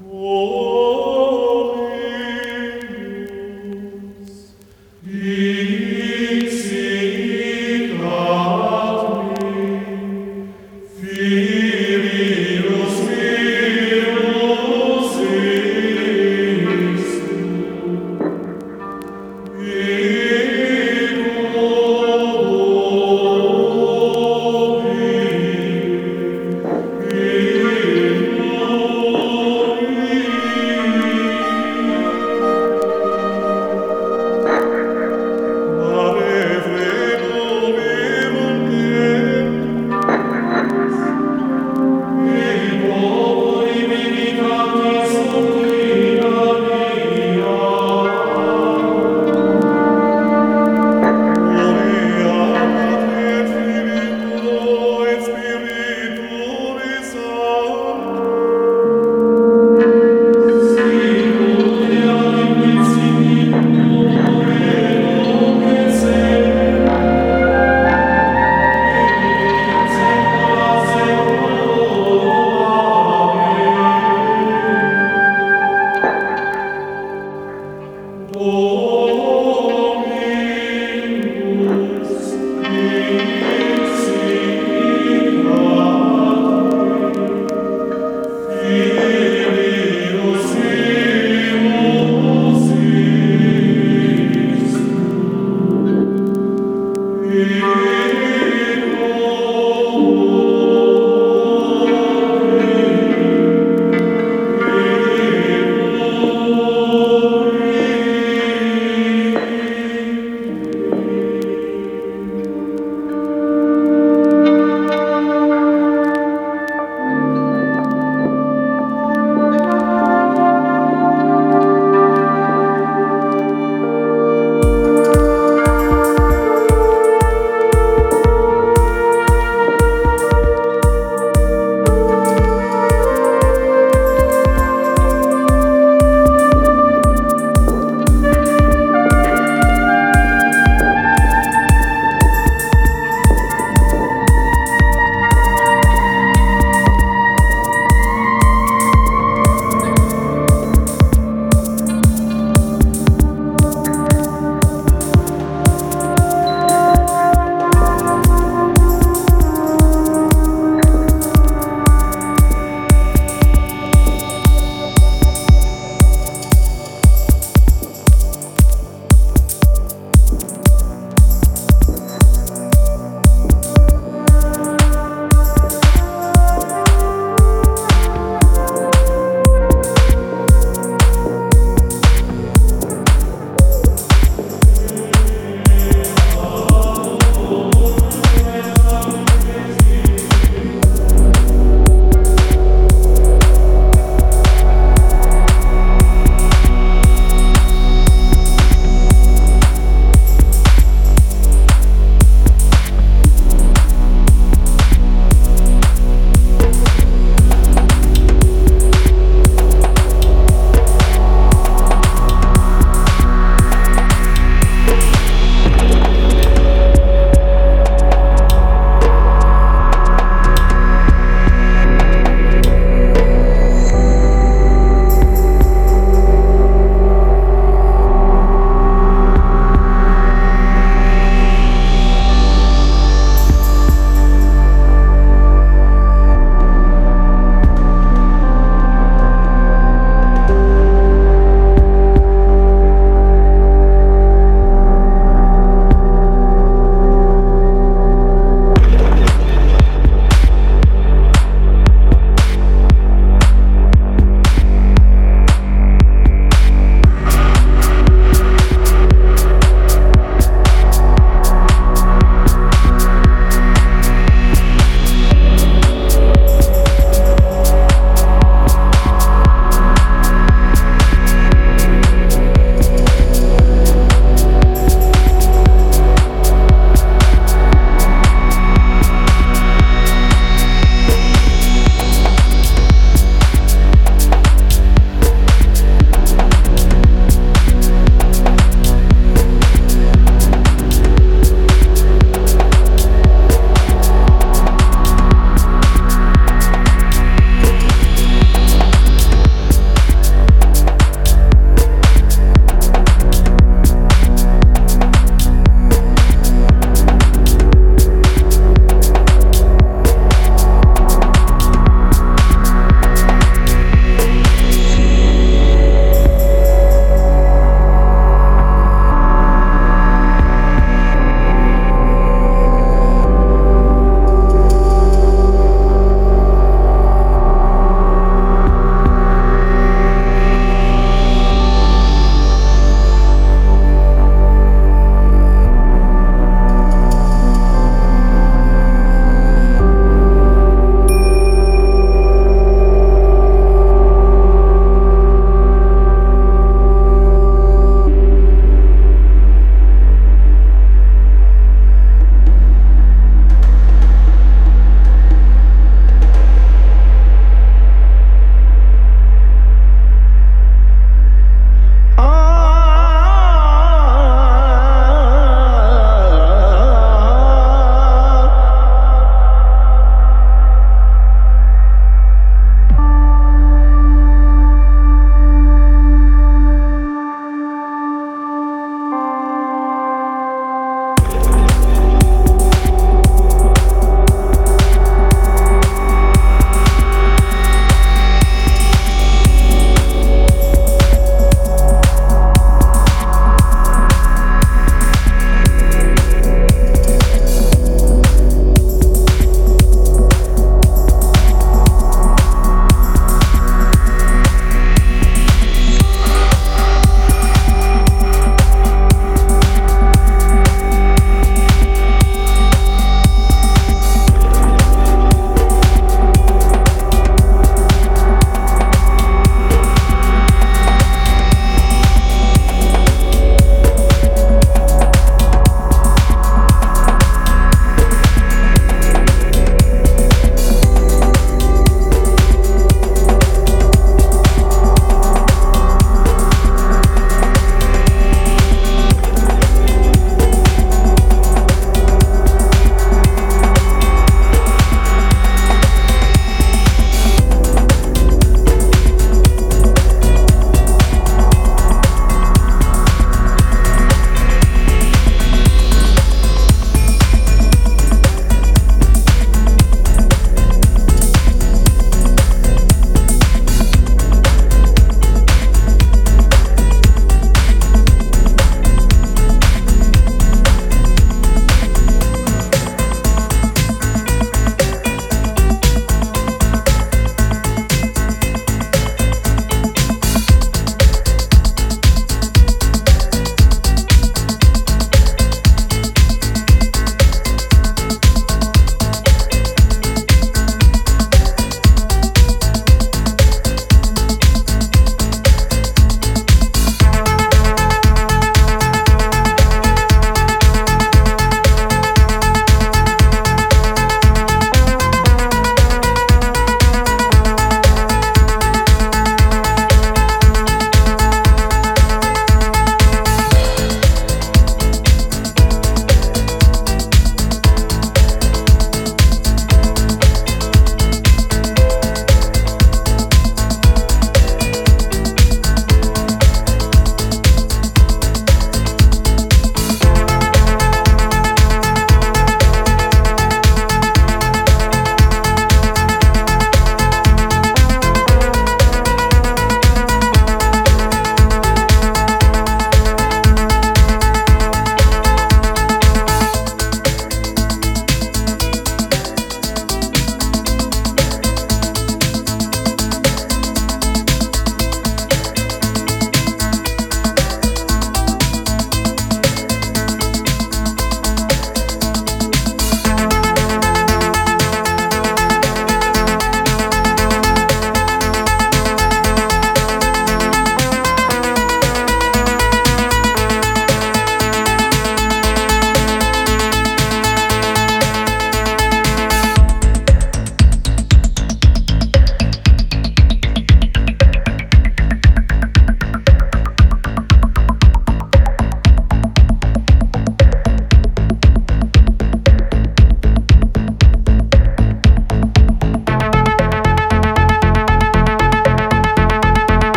Oh.